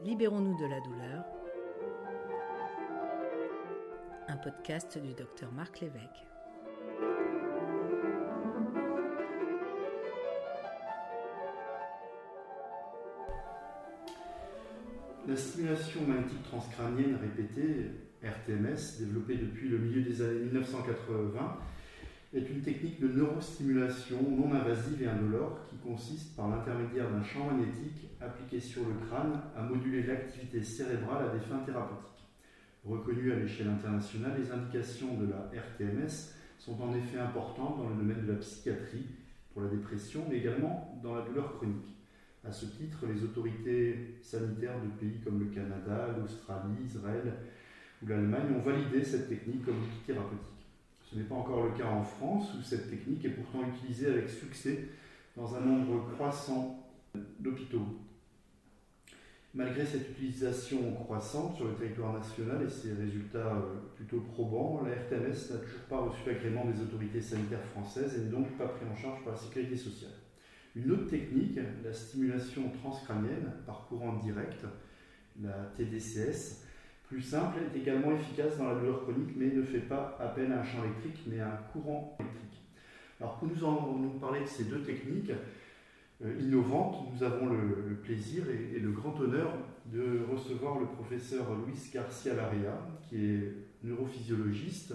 Libérons-nous de la douleur. Un podcast du docteur Marc Lévesque. La stimulation magnétique transcrânienne répétée, RTMS, développée depuis le milieu des années 1980, est une technique de neurostimulation non invasive et indolore qui consiste par l'intermédiaire d'un champ magnétique appliqué sur le crâne à moduler l'activité cérébrale à des fins thérapeutiques. Reconnues à l'échelle internationale, les indications de la RTMS sont en effet importantes dans le domaine de la psychiatrie pour la dépression, mais également dans la douleur chronique. À ce titre, les autorités sanitaires de pays comme le Canada, l'Australie, Israël ou l'Allemagne ont validé cette technique comme outil thérapeutique. Ce n'est pas encore le cas en France, où cette technique est pourtant utilisée avec succès dans un nombre croissant d'hôpitaux. Malgré cette utilisation croissante sur le territoire national et ses résultats euh, plutôt probants, la RTMS n'a toujours pas reçu l'agrément des autorités sanitaires françaises et n'est donc pas pris en charge par la sécurité sociale. Une autre technique, la stimulation transcrânienne par courant direct, la TDCS, plus simple, est également efficace dans la douleur chronique, mais ne fait pas appel à un champ électrique, mais un courant électrique. Alors pour nous, en, parler de ces deux techniques euh, innovantes, nous avons le, plaisir et, le grand honneur de recevoir le professeur Luis Garcia Larea, qui est neurophysiologiste,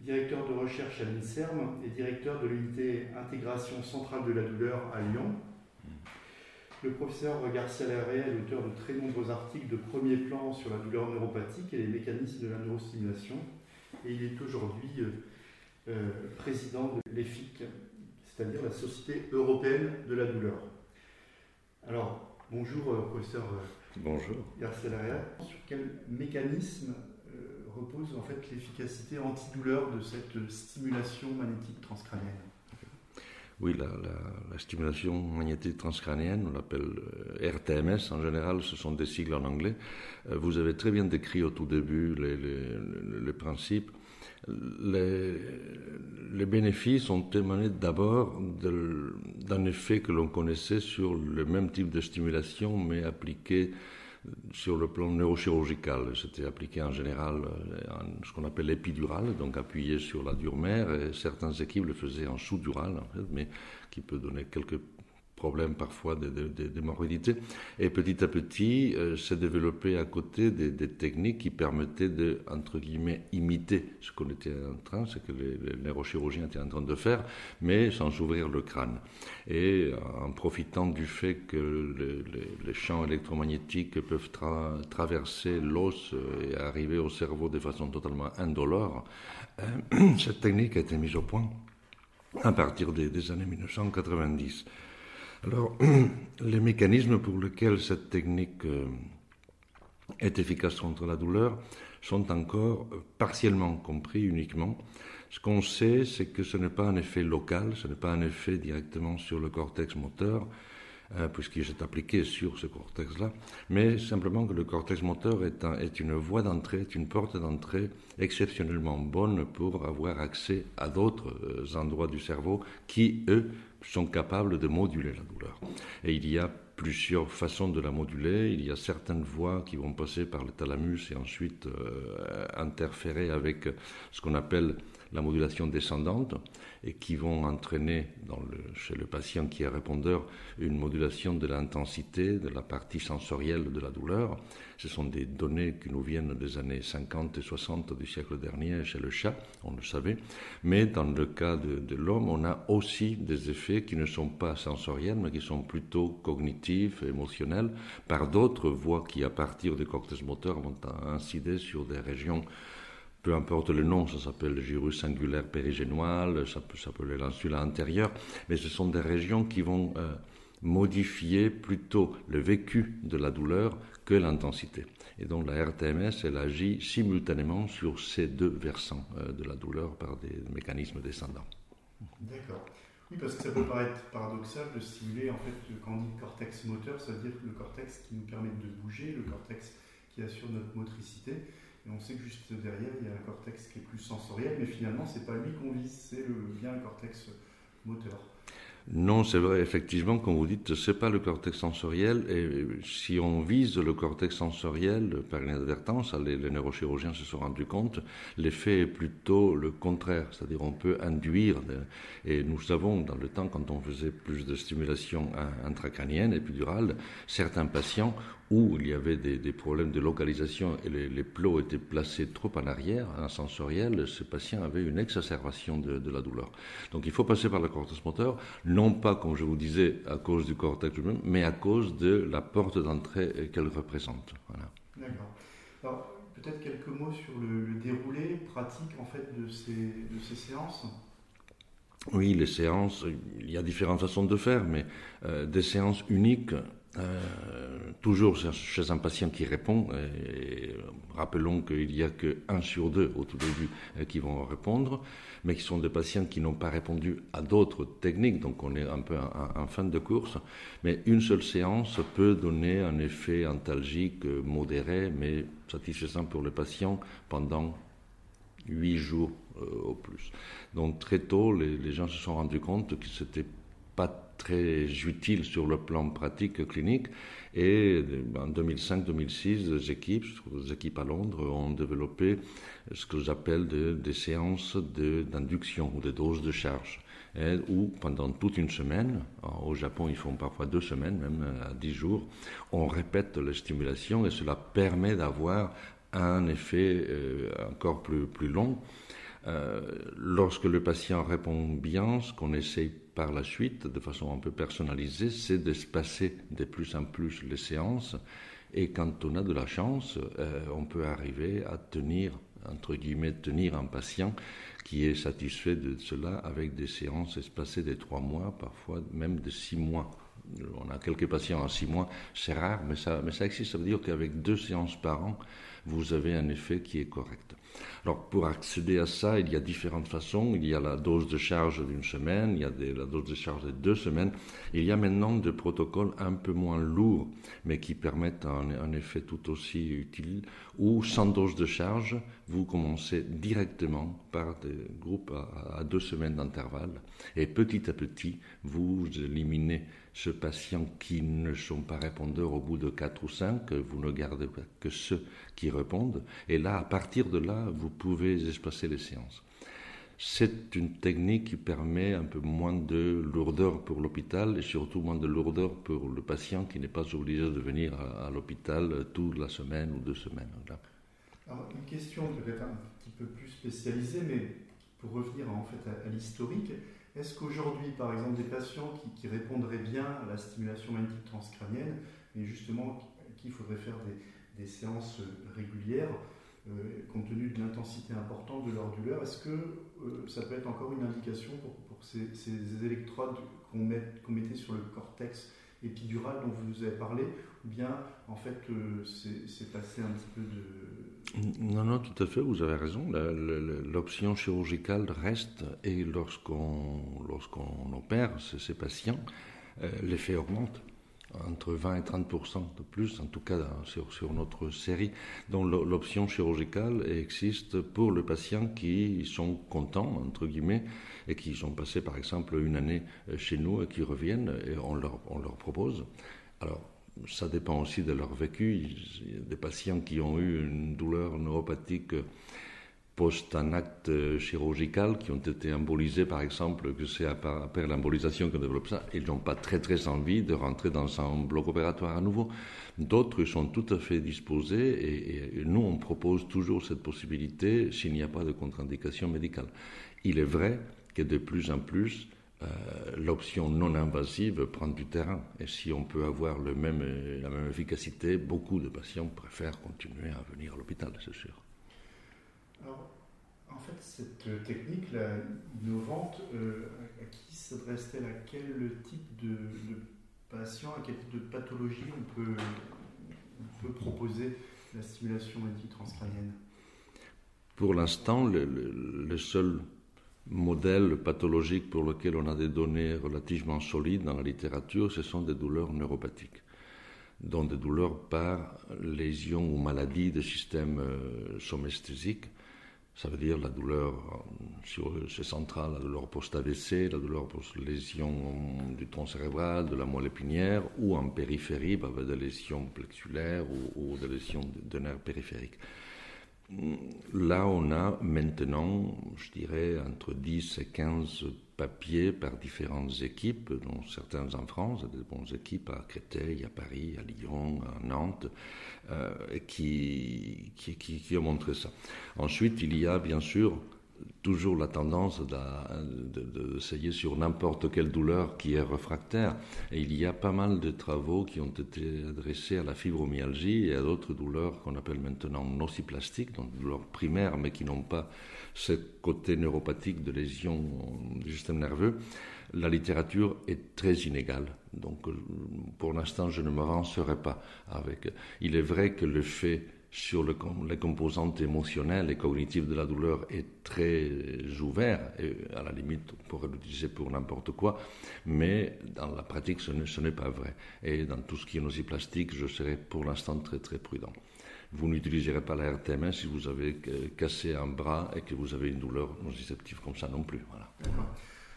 directeur de recherche à l'INSERM et directeur de l'unité intégration centrale de la douleur à Lyon. Le professeur Garcia Larrea est l'auteur de très nombreux articles de premier plan sur la douleur neuropathique et les mécanismes de la neurostimulation. Et il est aujourd'hui euh, euh, président de l'EFIC, c'est-à-dire la Société européenne de la douleur. Alors, bonjour euh, professeur bonjour. Garcia Larrea. Sur quel mécanisme repose en fait l'efficacité antidouleur de cette stimulation magnétique transcrânienne? Oui, la, stimulation magnétique transcrânienne, on l'appelle euh, RTMS en général, ce sont des sigles en anglais. Euh, vous avez très bien décrit au tout début les, principes. Les, bénéfices ont émané d'abord d'un effet que l'on connaissait sur le même type de stimulation, mais appliqué sur le plan neurochirurgical. C'était appliqué en général euh, en ce qu'on appelle l'épidural, donc appuyé sur la dure-mère, et certaines équipes le faisaient en sous-dural, mais qui peut donner quelques problèmes parfois de, morbidité. Et petit à petit, euh, s'est développé à côté des, techniques qui permettaient de, entre guillemets, imiter ce qu'on était en train, ce que les, neurochirurgiens étaient en train de faire, mais sans ouvrir le crâne. Et en profitant du fait que les, champs électromagnétiques peuvent traverser l'os et arriver au cerveau de façon totalement indolore, euh, cette technique a été mise au point à partir des années 1990. Alors, les mécanismes pour lesquels cette technique euh, est efficace contre la douleur sont encore partiellement compris uniquement. Ce qu'on sait, c'est que ce n'est pas un effet local, ce n'est pas un effet directement sur le cortex moteur, euh, puisqu'il s'est appliqué sur ce cortex-là, mais simplement que le cortex moteur est, est une voie d'entrée, est une porte d'entrée exceptionnellement bonne pour avoir accès à d'autres euh, endroits du cerveau qui, eux, sont capables de moduler la douleur. Et il y a plusieurs façons de la moduler. Il y a certaines voies qui vont passer par le thalamus et ensuite euh, interférer avec ce qu'on appelle la modulation descendante et qui vont entraîner chez le patient qui est répondeur une modulation de l'intensité, de la partie sensorielle de la douleur. Ce sont des données qui nous viennent des années 50 et 60 du siècle dernier chez le chat, on le savait. Mais dans le cas de, de l'homme, on a aussi des effets qui ne sont pas sensoriels, mais qui sont plutôt cognitifs, émotionnels, par d'autres voies qui, à partir des cortex moteurs, vont incider sur des régions peu importe le nom, ça s'appelle le gyrus singulaire périgénoal, ça peut s'appeler l'insula antérieure, mais ce sont des régions qui vont euh, modifier plutôt le vécu de la douleur que l'intensité. Et donc la RTMS, elle agit simultanément sur ces deux versants euh, de la douleur par des mécanismes descendants. D'accord. Oui, parce que ça peut paraître paradoxal de stimuler, en fait, quand on dit cortex moteur, ça veut dire le cortex qui nous permet de bouger, le cortex qui assure notre motricité. On sait que juste derrière, il y a un cortex qui est plus sensoriel, mais finalement, c'est pas lui qu'on vise, c'est le, bien le cortex moteur. Non, c'est vrai, effectivement, comme vous dites, c'est pas le cortex sensoriel. Et si on vise le cortex sensoriel par inadvertance, les, les neurochirurgiens se sont rendus compte, l'effet est plutôt le contraire. C'est-à-dire, on peut induire, et nous savons dans le temps, quand on faisait plus de stimulation intracrânienne, épidurale, certains patients où il y avait des, problèmes de localisation et les, plots étaient placés trop en arrière, en sensoriel, ce patient avait une exacerbation de, la douleur. Donc il faut passer par le cortex moteur, non pas, comme je vous disais, à cause du cortex lui-même, mais à cause de la porte d'entrée qu'elle représente. D'accord. Alors, peut-être quelques mots sur le, déroulé pratique en fait de ces, de ces séances? Oui, les séances, il y a différentes façons de faire, mais euh, des séances uniques euh, toujours chez un patient qui répond, et rappelons qu'il n'y a qu'un sur deux au tout début euh, qui vont répondre, mais qui sont des patients qui n'ont pas répondu à d'autres techniques, donc on est un peu en, fin de course, mais une seule séance peut donner un effet antalgique modéré, mais satisfaisant pour le patient pendant huit jours euh, au plus. Donc très tôt, les, les gens se sont rendus compte que c'était pas très utile sur le plan pratique clinique. Et en 2005-2006, les équipes, les équipes à Londres, ont développé ce que j'appelle des séances d'induction ou des doses de charge. où pendant toute une semaine, au Japon ils font parfois deux semaines, même à dix jours, on répète les stimulations et cela permet d'avoir un effet euh, encore plus, long. Euh, lorsque le patient répond bien, ce qu'on essaye par la suite, de façon un peu personnalisée, c'est d'espacer de plus en plus les séances. Et quand on a de la chance, euh, on peut arriver à tenir, entre guillemets, tenir un patient qui est satisfait de cela avec des séances espacées de trois mois, parfois même de six mois. On a quelques patients en six mois, c'est rare, mais ça, mais ça existe. Ça veut dire qu'avec deux séances par an, vous avez un effet qui est correct. Alors, pour accéder à ça, il y a différentes façons. Il y a la dose de charge d'une semaine, il y a la dose de charge de deux semaines. Il y a maintenant des protocoles un peu moins lourds, mais qui permettent un, effet tout aussi utile, où sans dose de charge, vous commencez directement par des groupes à deux semaines d'intervalle, et petit à petit, vous éliminez ce patient qui ne sont pas répondeurs au bout de 4 ou 5, vous ne gardez que ceux qui répondent. Et là, à partir de là, vous pouvez espacer les séances. C'est une technique qui permet un peu moins de lourdeur pour l'hôpital et surtout moins de lourdeur pour le patient qui n'est pas obligé de venir à, l'hôpital toute la semaine ou deux semaines. Alors, une question peut-être un petit peu plus spécialisée, mais pour revenir en fait à l'historique, est-ce qu'aujourd'hui, par exemple, des patients qui, répondraient bien à la stimulation magnétique transcrânienne, mais justement qu'il faudrait faire des, séances régulières, euh, compte tenu de l'intensité importante de leur douleur, est-ce que euh, ça peut être encore une indication pour, ces, électrodes qu'on mettait sur le cortex épidural dont vous avez parlé, ou bien en fait euh, c'est passé un petit peu de non, non, tout à fait, vous avez raison. L'option chirurgicale reste et lorsqu'on lorsqu'on opère ces patients, euh, l'effet augmente entre 20 et 30 de plus, en tout cas sur, sur notre série. Donc l'option chirurgicale existe pour les patients qui sont contents, entre guillemets, et qui sont passés par exemple une année euh, chez nous et qui reviennent et on leur, on leur propose. Alors, ça dépend aussi de leur vécu. Il y a des patients qui ont eu une douleur neuropathique post un acte chirurgical, qui ont été embolisés par exemple, que c'est après l'embolisation qu'on développe ça, ils n'ont pas très très envie de rentrer dans un bloc opératoire à nouveau. D'autres sont tout à fait disposés et nous on propose toujours cette possibilité s'il n'y a pas de contre-indication médicale. Il est vrai que de plus en plus, euh, l'option non invasive prend du terrain. Et si on peut avoir le même, la même efficacité, beaucoup de patients préfèrent continuer à venir à l'hôpital, c'est sûr. Alors, en fait, cette technique là, innovante, euh, à qui s'adresse-t-elle? À quel type de, patient, à quel type de pathologie on peut, on peut proposer la stimulation magnétique transcrânienne Pour l'instant, le, le, le seul modèle pathologique pour lequel on a des données relativement solides dans la littérature, ce sont des douleurs neuropathiques, dont des douleurs par lésion ou maladie des systèmes euh, somesthésiques. Ça veut dire la douleur sur c'est central, la douleur post-AVC, la douleur post-lésion du tronc cérébral, de la moelle épinière, ou en périphérie, avec bah, des lésions plexulaires ou, des lésions de, nerfs périphériques. Là, on a maintenant, je dirais, entre 10 et 15 papiers par différentes équipes, dont certaines en France, des bonnes équipes à Créteil, à Paris, à Lyon, à Nantes, euh, qui, qui, qui, ont montré ça. Ensuite, il y a bien sûr toujours la tendance d'essayer sur n'importe quelle douleur qui est réfractaire. Et il y a pas mal de travaux qui ont été adressés à la fibromyalgie et à d'autres douleurs qu'on appelle maintenant nociplastiques, donc douleurs primaires, mais qui n'ont pas ce côté neuropathique de lésion du système nerveux. La littérature est très inégale. Donc, pour l'instant, je ne me rancerai pas avec. Il est vrai que le fait sur le, les composantes émotionnelles et cognitives de la douleur est très ouvert, et à la limite on pourrait l'utiliser pour n'importe quoi, mais dans la pratique ce n'est pas vrai. Et dans tout ce qui est nociplastique, je serai pour l'instant très très prudent. Vous n'utiliserez pas la RTMS si vous avez cassé un bras et que vous avez une douleur nociceptive comme ça non plus. Voilà.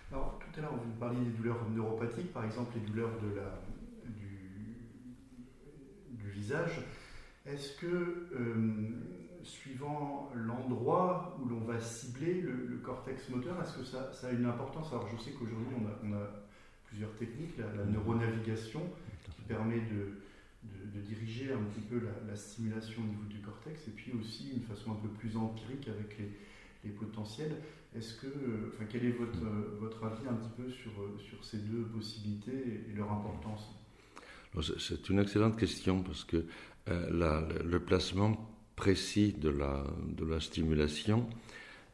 Alors, tout à l'heure, vous parliez des douleurs neuropathiques, par exemple les douleurs de la, du, du visage. Est-ce que, euh, suivant l'endroit où l'on va cibler le, cortex moteur, est-ce que ça, a une importance? Alors, je sais qu'aujourd'hui, on a, plusieurs techniques, la, neuronavigation, qui permet de, diriger un petit peu la, stimulation au niveau du cortex, et puis aussi une façon un peu plus empirique avec les, potentiels. Est-ce que, enfin, quel est votre, votre avis un petit peu sur, sur ces deux possibilités et leur importance? C'est une excellente question parce que euh, le placement précis de la, stimulation,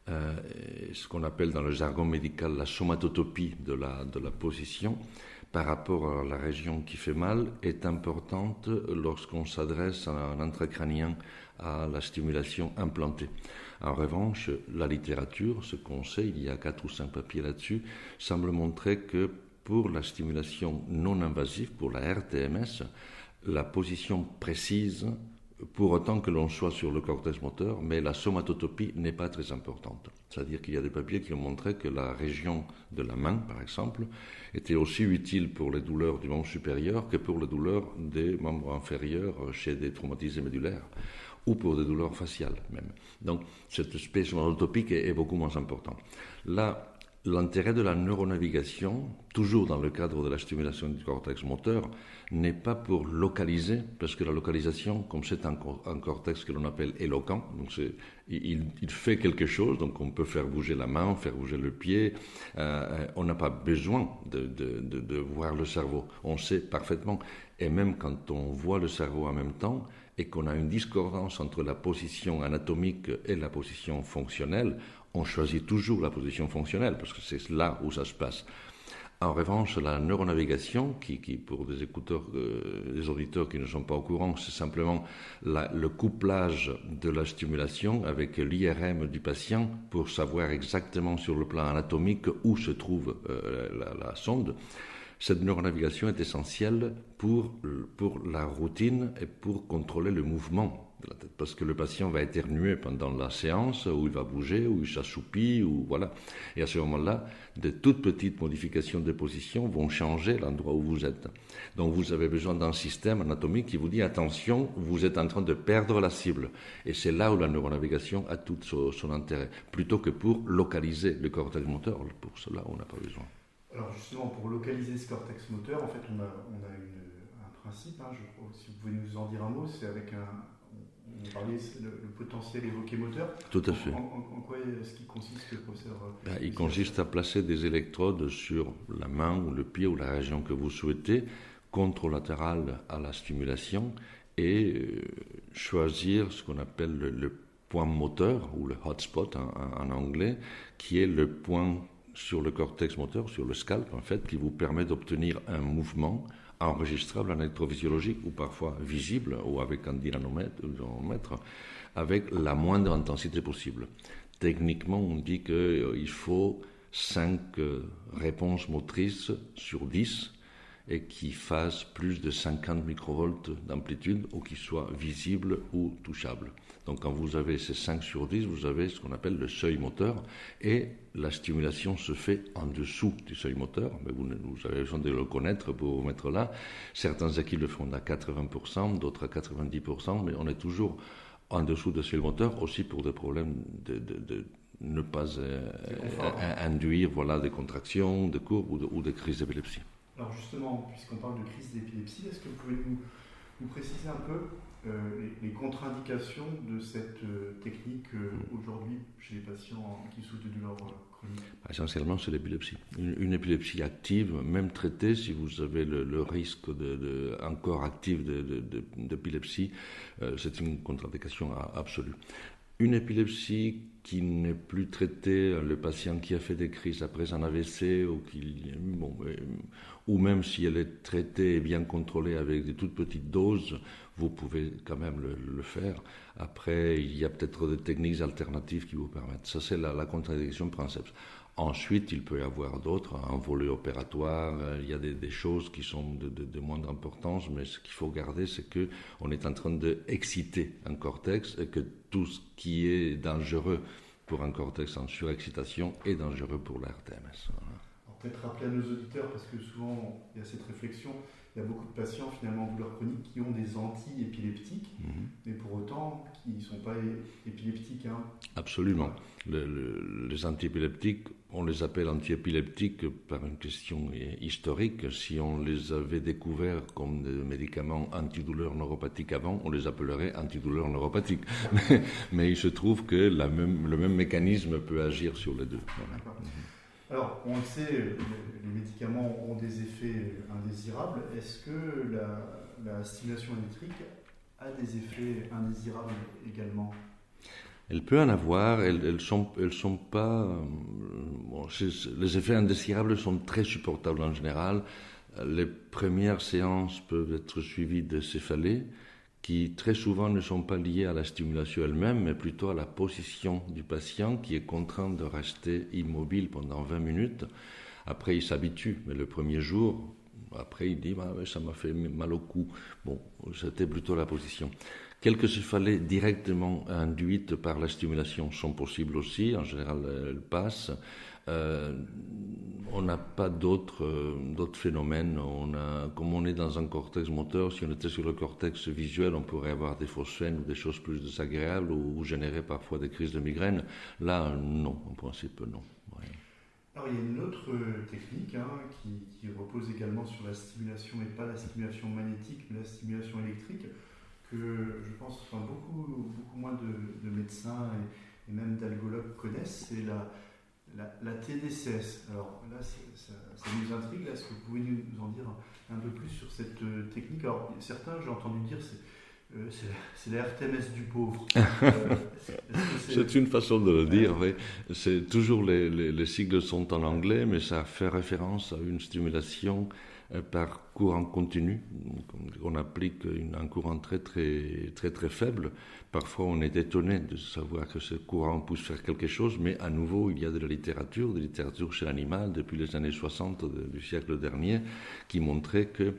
euh, ce qu'on appelle dans le jargon médical la somatotopie de la, de la position par rapport à la région qui fait mal est importante lorsqu'on s'adresse à un intracrânien à la stimulation implantée. En revanche, la littérature, ce qu'on sait, il y a quatre ou cinq papiers là-dessus, semble montrer que pour la stimulation non invasive, pour la RTMS, la position précise pour autant que l'on soit sur le cortex moteur, mais la somatotopie n'est pas très importante. C'est-à-dire qu'il y a des papiers qui ont montré que la région de la main, par exemple, était aussi utile pour les douleurs du membre supérieur que pour les douleurs des membres inférieurs chez des traumatisés médulaires ou pour des douleurs faciales même. Donc cette espèce est, est beaucoup moins importante. Là, L'intérêt de la neuronavigation, toujours dans le cadre de la stimulation du cortex moteur, n'est pas pour localiser, parce que la localisation, comme c'est un, cortex que l'on appelle éloquent, donc il, fait quelque chose, donc on peut faire bouger la main, faire bouger le pied, euh, on n'a pas besoin de, de, voir le cerveau, on sait parfaitement, et même quand on voit le cerveau en même temps, et qu'on a une discordance entre la position anatomique et la position fonctionnelle, on choisit toujours la position fonctionnelle parce que c'est là où ça se passe. En revanche, la neuronavigation, qui, pour des écouteurs, euh, des auditeurs qui ne sont pas au courant, c'est simplement le couplage de la stimulation avec l'IRM du patient pour savoir exactement sur le plan anatomique où se trouve euh, la, sonde. Cette neuronavigation est essentielle pour, pour la routine et pour contrôler le mouvement parce que le patient va éternuer pendant la séance, ou il va bouger, ou il s'assoupit, ou voilà. Et à ce moment-là, de toutes petites modifications de position vont changer l'endroit où vous êtes. Donc vous avez besoin d'un système anatomique qui vous dit attention, vous êtes en train de perdre la cible. Et c'est là où la neuronavigation a tout son, intérêt, plutôt que pour localiser le cortex moteur. Pour cela, on n'a pas besoin. Alors justement, pour localiser ce cortex moteur, en fait, on a, un principe, hein, si vous pouvez nous en dire un mot, c'est avec un, vous parliez le, le potentiel évoqué moteur. Tout à fait. En, quoi est-ce qu'il consiste, professeur ben, Il consiste à placer des électrodes sur la main ou le pied ou la région que vous souhaitez, contralatérale à la stimulation, et euh, choisir ce qu'on appelle le, point moteur, ou le hotspot en, en, anglais, qui est le point sur le cortex moteur, sur le scalp en fait, qui vous permet d'obtenir un mouvement enregistrable en électrophysiologique ou parfois visible ou avec un dynanomètre, avec la moindre intensité possible. Techniquement, on dit qu'il euh, faut 5 euh, réponses motrices sur 10 et qui fasse plus de 50 microvolts d'amplitude ou qui soit visible ou touchable. Donc quand vous avez ces 5 sur 10, vous avez ce qu'on appelle le seuil moteur et la stimulation se fait en dessous du seuil moteur, mais vous, vous avez besoin de le connaître pour vous mettre là. Certains équipes le font à 80%, d'autres à 90%, mais on est toujours en dessous du seuil moteur, aussi pour des problèmes de, ne pas euh, induire voilà, des contractions, des courbes ou, ou des crises d'épilepsie. Alors justement, puisqu'on parle de crise d'épilepsie, est-ce que vous pouvez nous préciser un peu euh, les, contre-indications de cette euh, technique euh, aujourd'hui chez les patients qui souffrent de douleurs chroniques? Bah, Essentiellement, c'est l'épilepsie. Une, épilepsie active, même traitée, si vous avez le, risque de, encore actif d'épilepsie, c'est une contre-indication absolue. Une épilepsie qui n'est plus traitée, le patient qui a fait des crises après un AVC ou, qui, bon, ou même si elle est traitée et bien contrôlée avec des toutes petites doses, vous pouvez quand même le, faire. Après, il y a peut-être des techniques alternatives qui vous permettent. Ça, c'est la, contradiction principale. Ensuite, il peut y avoir d'autres, un volet opératoire, euh, il y a des, choses qui sont de, moindre importance, mais ce qu'il faut garder, c'est qu'on est en train d'exciter un cortex et que tout ce qui est dangereux pour un cortex en surexcitation est dangereux pour la RTMS. Peut-être rappeler à nos auditeurs, parce que souvent il y a cette réflexion, il y a beaucoup de patients finalement en douleur chronique qui ont des anti-épileptiques, mhm. mais pour autant qui ne sont pas épileptiques. Hein. Absolument. les anti-épileptiques, on les appelle anti-épileptiques par une question historique. Si on les avait découverts comme des médicaments antidouleurs neuropathiques avant, on les appellerait antidouleurs neuropathiques. mais, il se trouve que la même, le même mécanisme peut agir sur les deux. Alors, on le sait, les médicaments ont des effets indésirables. Est-ce que la, stimulation électrique a des effets indésirables également? Elle peut en avoir, elles, elles sont, elles sont pas. Euh, les effets indésirables sont très supportables en général. Les premières séances peuvent être suivies de céphalées qui très souvent ne sont pas liées à la stimulation elle-même, mais plutôt à la position du patient qui est contraint de rester immobile pendant 20 minutes. Après, il s'habitue, mais le premier jour, après, il dit bah, Ça m'a fait mal au cou. Bon, c'était plutôt la position. Quelques céphalées directement induites par la stimulation sont possibles aussi. En général, elles passent. Euh, on n'a pas d'autres euh, phénomènes. On a, comme on est dans un cortex moteur, si on était sur le cortex visuel, on pourrait avoir des phosphènes ou des choses plus désagréables ou, générer parfois des crises de migraine. Là, non, en principe, non. Alors, il y a une autre technique hein, qui, repose également sur la stimulation, et pas la stimulation magnétique, mais la stimulation électrique, que je pense beaucoup, beaucoup moins de, médecins et, et même d'algologues connaissent. C'est la, la, TDCS, alors là, ça, nous intrigue. Est-ce que vous pouvez nous en dire un, peu plus sur cette euh, technique? Alors, certains, j'ai entendu dire, c'est euh, la RTMS du pauvre. Euh, c'est une façon de le dire, oui. C'est toujours les, les, sigles sont en anglais, mais ça fait référence à une stimulation euh, par courant continu. On applique un courant très très très très faible. Parfois, on est étonné de savoir que ce courant puisse faire quelque chose, mais à nouveau, il y a de la littérature, de la littérature chez l'animal depuis les années 60 du siècle dernier, qui montrait que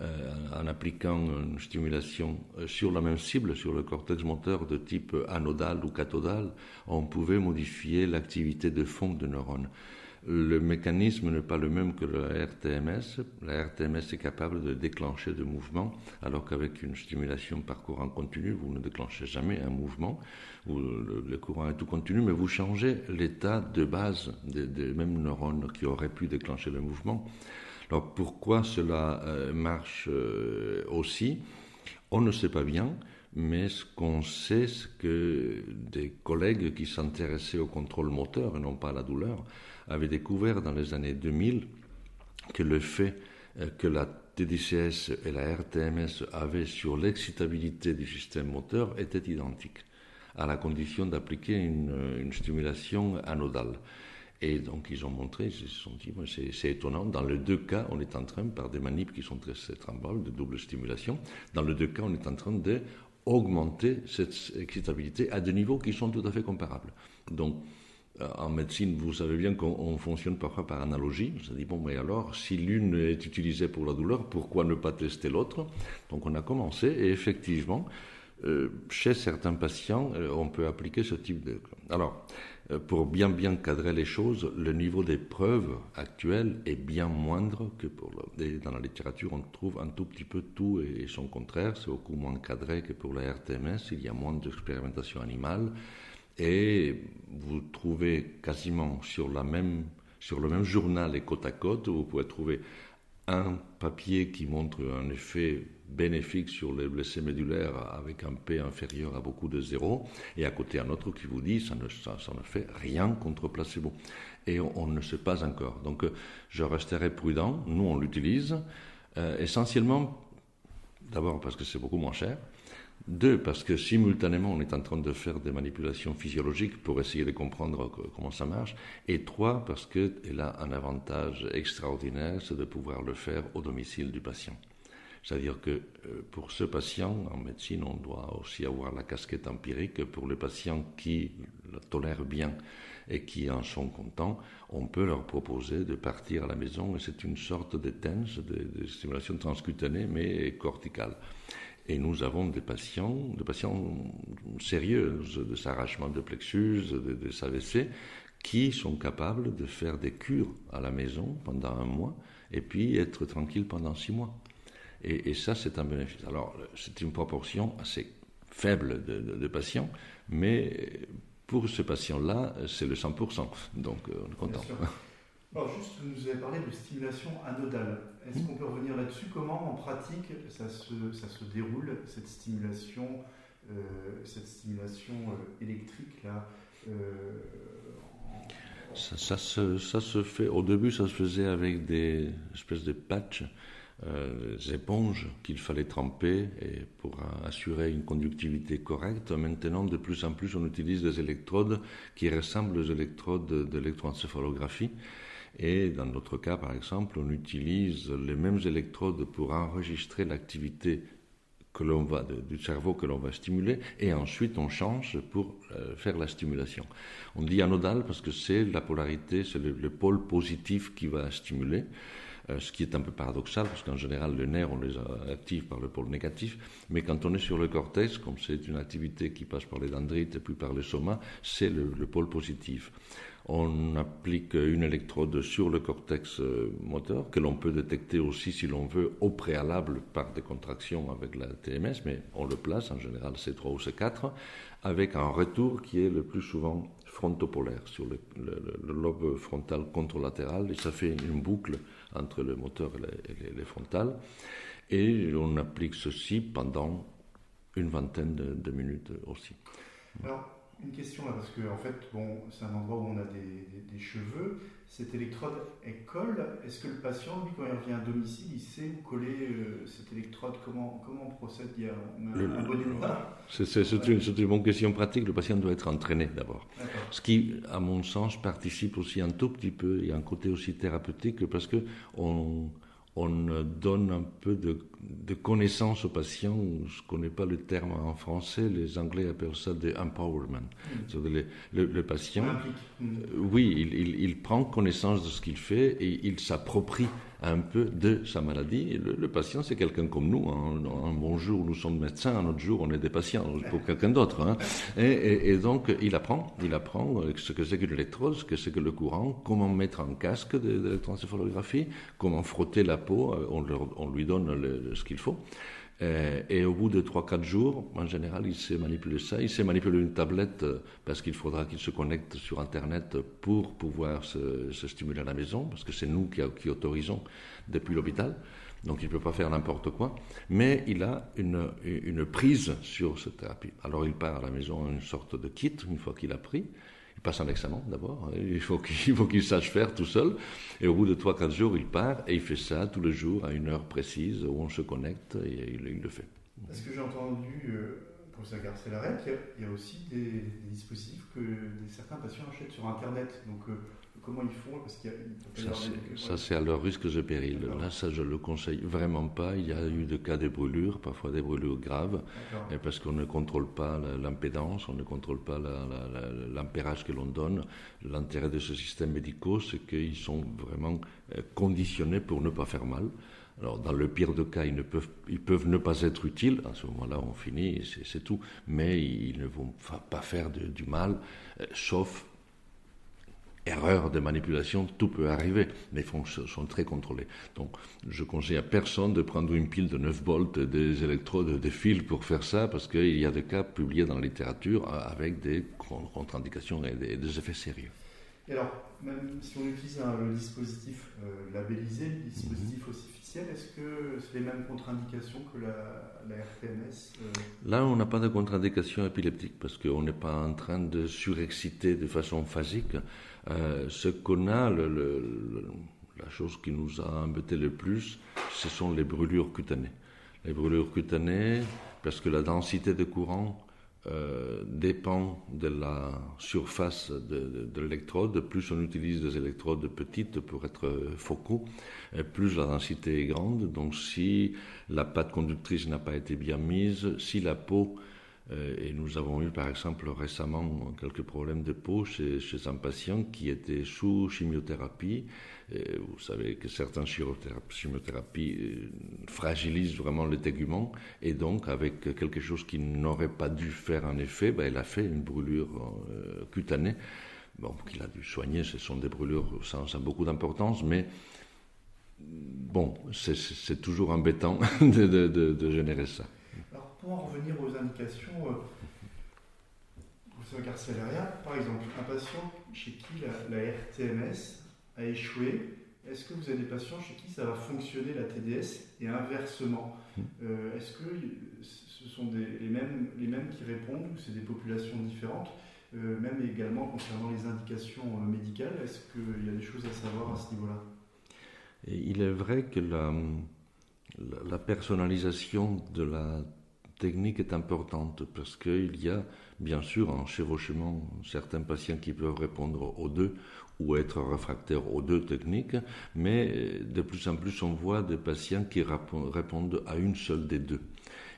euh, en appliquant une stimulation euh, sur la même cible, sur le cortex moteur de type anodal ou cathodal, on pouvait modifier l'activité de fond de neurones le mécanisme n'est pas le même que la RTMS. La RTMS est capable de déclencher des mouvements, alors qu'avec une stimulation par courant continu, vous ne déclenchez jamais un mouvement. le, courant est tout continu, mais vous changez l'état de base des, mêmes neurones qui auraient pu déclencher le mouvement. Alors pourquoi cela euh, marche euh, aussi? On ne sait pas bien. Mais ce qu'on sait, c'est que des collègues qui s'intéressaient au contrôle moteur et non pas à la douleur avait découvert dans les années 2000 que le fait euh, que la TDCS et la RTMS avaient sur l'excitabilité du système moteur était identique, à la condition d'appliquer une, stimulation anodale. Et donc ils ont montré, ils se sont dit, c'est étonnant, dans les deux cas, on est en train, par des manips qui sont très semblables, de double stimulation, dans les deux cas, on est en train d'augmenter cette excitabilité à des niveaux qui sont tout à fait comparables. Donc en médecine, vous savez bien qu'on fonctionne parfois par analogie. On se dit, bon, mais alors, si l'une est utilisée pour la douleur, pourquoi ne pas tester l'autre? Donc on a commencé et effectivement, euh, chez certains patients, euh, on peut appliquer ce type de... Alors, euh, pour bien bien cadrer les choses, le niveau des preuves actuelles est bien moindre que pour le... dans la littérature. On trouve un tout petit peu tout et son contraire. C'est beaucoup moins cadré que pour la RTMS. Il y a moins d'expérimentation animale et vous trouvez quasiment sur le même journal et côte à côte, vous pouvez trouver un papier qui montre un effet bénéfique sur les blessés médulaires avec un P inférieur à beaucoup de zéro, et à côté un autre qui vous dit ça ne, ça, ne fait rien contre placebo. Et on, ne sait pas encore. Donc je resterai prudent. Nous, on l'utilise euh, essentiellement, d'abord parce que c'est beaucoup moins cher. Deux, parce que simultanément, on est en train de faire des manipulations physiologiques pour essayer de comprendre comment ça marche. Et trois, parce qu'elle a un avantage extraordinaire, c'est de pouvoir le faire au domicile du patient. C'est-à-dire que euh, pour ce patient, en médecine, on doit aussi avoir la casquette empirique. Pour les patients qui le tolèrent bien et qui en sont contents, on peut leur proposer de partir à la maison et c'est une sorte de TENS, de, stimulation transcutanée, mais corticale. Et nous avons des patients, des patients sérieux, de s'arrachement de plexus, de, de AVC, qui sont capables de faire des cures à la maison pendant un mois et puis être tranquilles pendant six mois. Et, ça, c'est un bénéfice. Alors, c'est une proportion assez faible de, patients, mais pour ce patient-là, c'est le 100%. Donc, euh, on est content. Juste, vous nous avez parlé de stimulation anodale. Est-ce qu'on peut revenir là-dessus? Comment, en pratique, ça se, ça se déroule, cette stimulation, euh, cette stimulation euh, électrique-là ça, se, ça, se, fait, au début, ça se faisait avec des espèces de patchs euh, éponges qu'il fallait tremper et pour assurer une conductivité correcte. Maintenant, de plus en plus, on utilise des électrodes qui ressemblent aux électrodes de l'électroencéphalographie. Et dans notre cas, par exemple, on utilise les mêmes électrodes pour enregistrer l'activité que l'on va du cerveau que l'on va stimuler et ensuite on change pour euh, faire la stimulation. On dit anodal parce que c'est la polarité, c'est le, pôle positif qui va stimuler. Euh, ce qui est un peu paradoxal, parce qu'en général, le nerf, on les active par le pôle négatif, mais quand on est sur le cortex, comme c'est une activité qui passe par les dendrites et puis par le soma, c'est le, pôle positif. On applique une électrode sur le cortex euh, moteur, que l'on peut détecter aussi, si l'on veut, au préalable par des contractions avec la TMS, mais on le place, en général C3 ou C4, avec un retour qui est le plus souvent frontopolaire, sur le, lobe frontal contralatéral, et ça fait une boucle entre le moteur et les, frontales. Et on applique ceci pendant une vingtaine de, minutes aussi. Alors, une question là, parce que en fait, bon, c'est un endroit où on a des, cheveux. Cette électrode, elle colle. Est-ce que le patient, lui, quand il revient à domicile, il sait où coller euh, cette électrode? Comment, comment on procède? Il y a un, bonnet noir C'est une, une, bonne question pratique. Le patient doit être entraîné d'abord. Ce qui, à mon sens, participe aussi un tout petit peu. Il y a un côté aussi thérapeutique parce que on on donne un peu de, de connaissance aux patients. Je ne connais pas le terme en français. Les Anglais appellent ça de empowerment. Mm. Le, patient, euh, oui, il, il, prend connaissance de ce qu'il fait et il s'approprie un peu de sa maladie. le, patient, c'est quelqu'un comme nous. Hein. Un, bon jour, nous sommes médecins, un autre jour, on est des patients pour quelqu'un d'autre. Hein. Et, donc, il apprend, il apprend ce que c'est que l'électrode, ce que c'est que le courant, comment mettre un casque d'électroencéphalographie, comment frotter la peau, euh, on, lui donne ce qu'il faut. Euh, et au bout de 3-4 jours, en général, il sait manipuler ça. Il sait manipuler une tablette euh, parce qu'il faudra qu'il se connecte sur Internet pour pouvoir se, stimuler à la maison, parce que c'est nous qui, autorisons depuis l'hôpital. Donc il ne peut pas faire n'importe quoi. Mais il a une, une prise sur cette thérapie. Alors il part à la maison une sorte de kit une fois qu'il a pris passe un examen d'abord. Hein. Il faut qu'il sache faire tout seul. Et au bout de 3-4 jours, il part et il fait ça tous les jours à une heure précise où on se connecte et il, le fait. Est-ce que j'ai entendu, euh, pour s'agarcer l'arrêt, il, y a aussi des, dispositifs que certains patients achètent sur Internet? Donc, euh, comment ils font Parce qu'il ça, c'est à leur risque et péril. Là, ça, je le conseille vraiment pas. Il y a eu des cas de brûlures, parfois des brûlures graves, et parce qu'on ne contrôle pas l'impédance, on ne contrôle pas l'ampérage que l'on donne. L'intérêt de ce système médicaux, c'est qu'ils sont vraiment euh, conditionnés pour ne pas faire mal. Alors, dans le pire des cas, ils, ne peuvent, ils peuvent ne pas être utiles. À ce moment-là, on finit, c'est tout. Mais ils ne vont pas faire du mal, euh, sauf erreur de manipulation, tout peut arriver. Les fonds sont très contrôlés. Donc, je conseille à personne de prendre une pile de 9 volts, des électrodes, des fils pour faire ça, parce qu'il y a des cas publiés dans la littérature euh, avec des contre-indications et des effets sérieux. Et alors, même si on utilise le dispositif euh, labellisé, le dispositif aussi est-ce que c'est les mêmes contre-indications que la, RTMS euh? Là, on n'a pas de contre-indication épileptique parce qu'on n'est pas en train de surexciter de façon phasique. Euh, ce qu'on a, la chose qui nous a embêté le plus, ce sont les brûlures cutanées. Les brûlures cutanées, parce que la densité de courant euh, dépend de la surface de, l'électrode. Plus on utilise des électrodes petites pour être focaux, plus la densité est grande. Donc si la pâte conductrice n'a pas été bien mise, si la peau euh, et nous avons eu par exemple récemment quelques problèmes de peau chez, un patient qui était sous chimiothérapie vous savez que certaines chimiothérapies euh, fragilisent vraiment le tégument, et donc avec quelque chose qui n'aurait pas dû faire un effet, ben, elle a fait une brûlure euh, cutanée. Bon, qu'il a dû soigner, ce sont des brûlures sans, beaucoup d'importance, mais bon, c'est toujours embêtant de, générer ça. Pour en revenir aux indications, euh, Garcia par exemple, un patient chez qui la RTMS a échoué, est-ce que vous avez des patients chez qui ça va fonctionner la TDS et inversement hmm. euh, Est-ce que ce sont les, mêmes, les mêmes qui répondent ou c'est des populations différentes euh, Même également concernant les indications euh, médicales, est-ce qu'il y a des choses à savoir à ce niveau-là? Il est vrai que la, la, personnalisation de la technique est importante parce qu'il y a bien sûr en chevauchement certains patients qui peuvent répondre aux deux ou être réfractaires aux deux techniques, mais de plus en plus on voit des patients qui répondent à une seule des deux.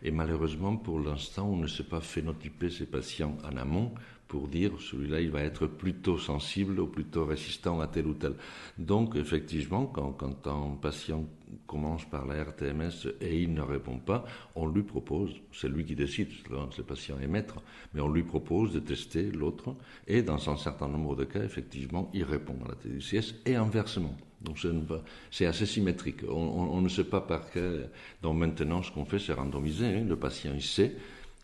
Et malheureusement, pour l'instant, on ne sait pas phénotyper ces patients en amont pour dire celui-là, il va être plutôt sensible ou plutôt résistant à tel ou tel. Donc, effectivement, quand, quand un patient commence par la RTMS et il ne répond pas, on lui propose, c'est lui qui décide, le patient est maître, mais on lui propose de tester l'autre et dans un certain nombre de cas, effectivement, il répond à la TDCS et inversement. Donc c'est assez symétrique. On, ne sait pas par quel. Donc maintenant, ce qu'on fait, c'est randomiser. Hein. Le patient, il sait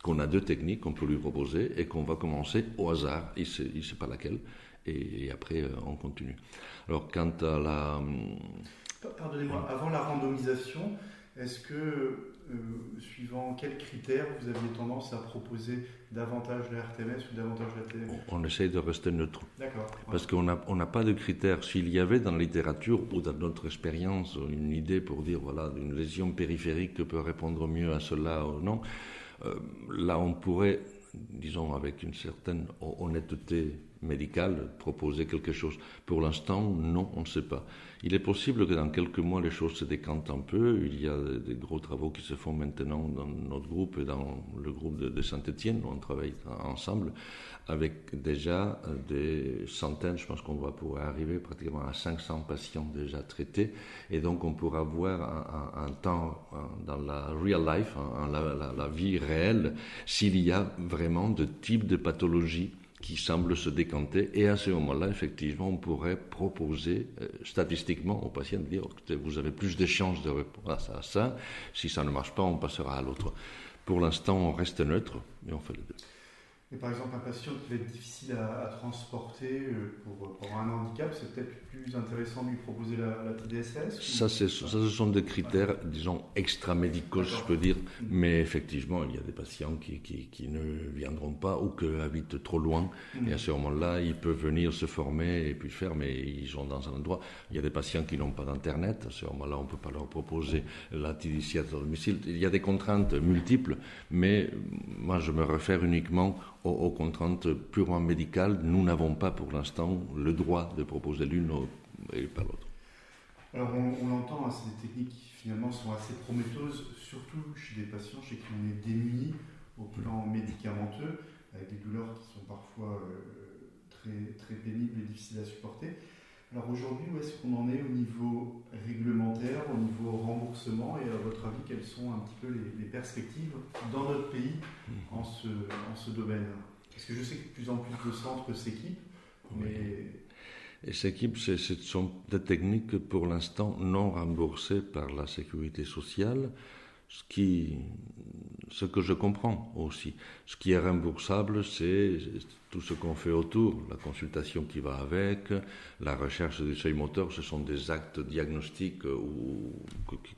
qu'on a deux techniques qu'on peut lui proposer et qu'on va commencer au hasard, il ne sait, pas laquelle, et, après euh, on continue. Alors quant à la... Pardonnez-moi, avant la randomisation, est-ce que, euh, suivant quels critères vous aviez tendance à proposer davantage la RTMS ou davantage la TMS On essaye de rester neutre. D'accord. Parce qu'on n'a on pas de critères. S'il y avait dans la littérature ou dans notre expérience une idée pour dire, voilà, une lésion périphérique peut répondre mieux à cela ou non, euh, là, on pourrait, disons, avec une certaine honnêteté médicale, proposer quelque chose. Pour l'instant, non, on ne sait pas. Il est possible que dans quelques mois, les choses se décantent un peu. Il y a des gros travaux qui se font maintenant dans notre groupe et dans le groupe de, Saint-Étienne, où on travaille ensemble, avec déjà des centaines, je pense qu'on va pouvoir arriver pratiquement à 500 patients déjà traités. Et donc, on pourra voir un, temps dans la real life, la, la vie réelle, s'il y a vraiment de types de pathologies qui semble se décanter. Et à ce moment-là, effectivement, on pourrait proposer euh, statistiquement aux patients de dire vous avez plus de chances de répondre à ça, à ça. Si ça ne marche pas, on passera à l'autre. Pour l'instant, on reste neutre, mais on fait les deux. Et par exemple, un patient qui va être difficile à, transporter euh, pour, pour, un handicap, c'est peut-être plus intéressant de lui proposer la, TDSS ça, ça, ce sont des critères, disons, extra-médicaux, je peux dire. Mais effectivement, il y a des patients qui, qui, ne viendront pas ou qui habitent trop loin. Mm. Et à ce moment-là, ils peuvent venir se former et puis faire, mais ils sont dans un endroit. Il y a des patients qui n'ont pas d'Internet. À ce moment-là, on ne peut pas leur proposer la TDCS à domicile. Il y a des contraintes multiples, mais moi, je me réfère uniquement aux, contraintes purement médicales. Nous n'avons pas pour l'instant le droit de proposer l'une et pas l'autre. Alors on, l'entend, hein, techniques qui finalement sont assez prometteuses, surtout chez des patients chez qui on est démunis au plan médicamenteux, avec des douleurs qui sont parfois euh, très, très pénibles et difficiles à supporter. Alors aujourd'hui, où est-ce qu'on en est au niveau réglementaire, au niveau remboursement et à votre avis, quelles sont un petit peu les, perspectives dans notre pays mmh. en ce, en ce domaine Parce que je sais que de plus en plus de centres s'équipent, mais... Et s'équipent, ce sont des techniques pour l'instant non remboursées par la sécurité sociale, ce qui ce que je comprends aussi. Ce qui est remboursable, c'est tout ce qu'on fait autour, la consultation qui va avec, la recherche du seuil moteur, ce sont des actes diagnostiques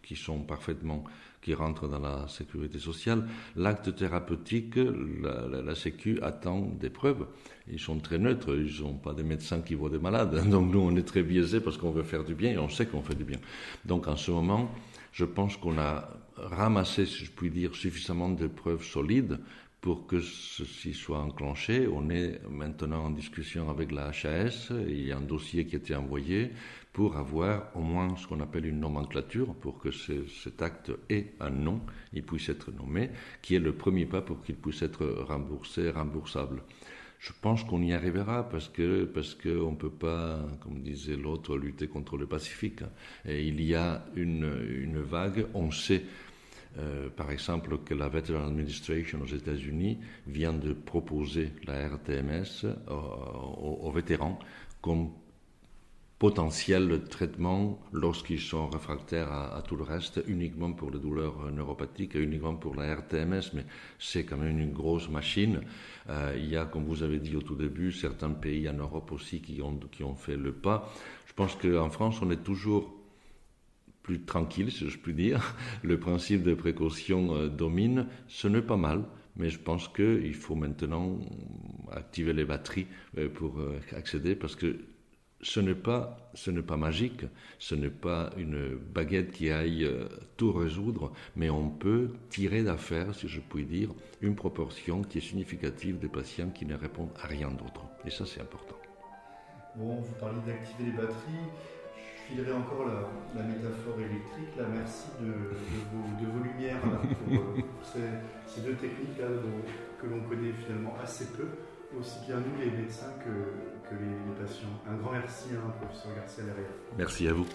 qui sont parfaitement, qui rentrent dans la sécurité sociale. L'acte thérapeutique, la, Sécu attend des preuves. Ils sont très neutres, ils sont pas des médecins qui voient des malades. Donc nous, on est très biaisés parce qu'on veut faire du bien et on sait qu'on fait du bien. Donc en ce moment, je pense qu'on a ramassé, si je puis dire, suffisamment de preuves solides pour que ceci soit enclenché. On est maintenant en discussion avec la HAS. Il y a un dossier qui a été envoyé pour avoir au moins ce qu'on appelle une nomenclature pour que cet acte ait un nom, il puisse être nommé, qui est le premier pas pour qu'il puisse être remboursé, remboursable. Je pense qu'on y arrivera parce que parce qu'on ne peut pas, comme disait l'autre, lutter contre le Pacifique. Et il y a une, une vague. On sait, euh, par exemple, que la Veteran Administration aux États-Unis vient de proposer la RTMS aux, aux vétérans comme potentiel traitement lorsqu'ils sont réfractaires à, tout le reste, uniquement pour les douleurs neuropathiques et uniquement pour la RTMS, mais c'est quand même une grosse machine. Euh, il y a, comme vous avez dit au tout début, certains pays en Europe aussi qui ont, qui ont fait le pas. Je pense qu'en France, on est toujours plus tranquille, si je puis dire. Le principe de précaution euh, domine. Ce n'est pas mal, mais je pense qu'il faut maintenant activer les batteries euh, pour accéder, parce que ce n'est pas, magique, ce n'est pas une baguette qui aille euh, tout résoudre, mais on peut tirer d'affaire, si je puis dire, une proportion qui est significative des patients qui ne répondent à rien d'autre. Et ça, c'est important. Bon, vous parlez d'activer les batteries. Je filerai encore la, métaphore électrique. Là, merci de, vos, lumières pour, euh, ces, deux techniques-là que l'on connaît finalement assez peu aussi bien nous les médecins que, les, patients. Un grand merci, à hein, professeur Garcia derrière. Merci à vous.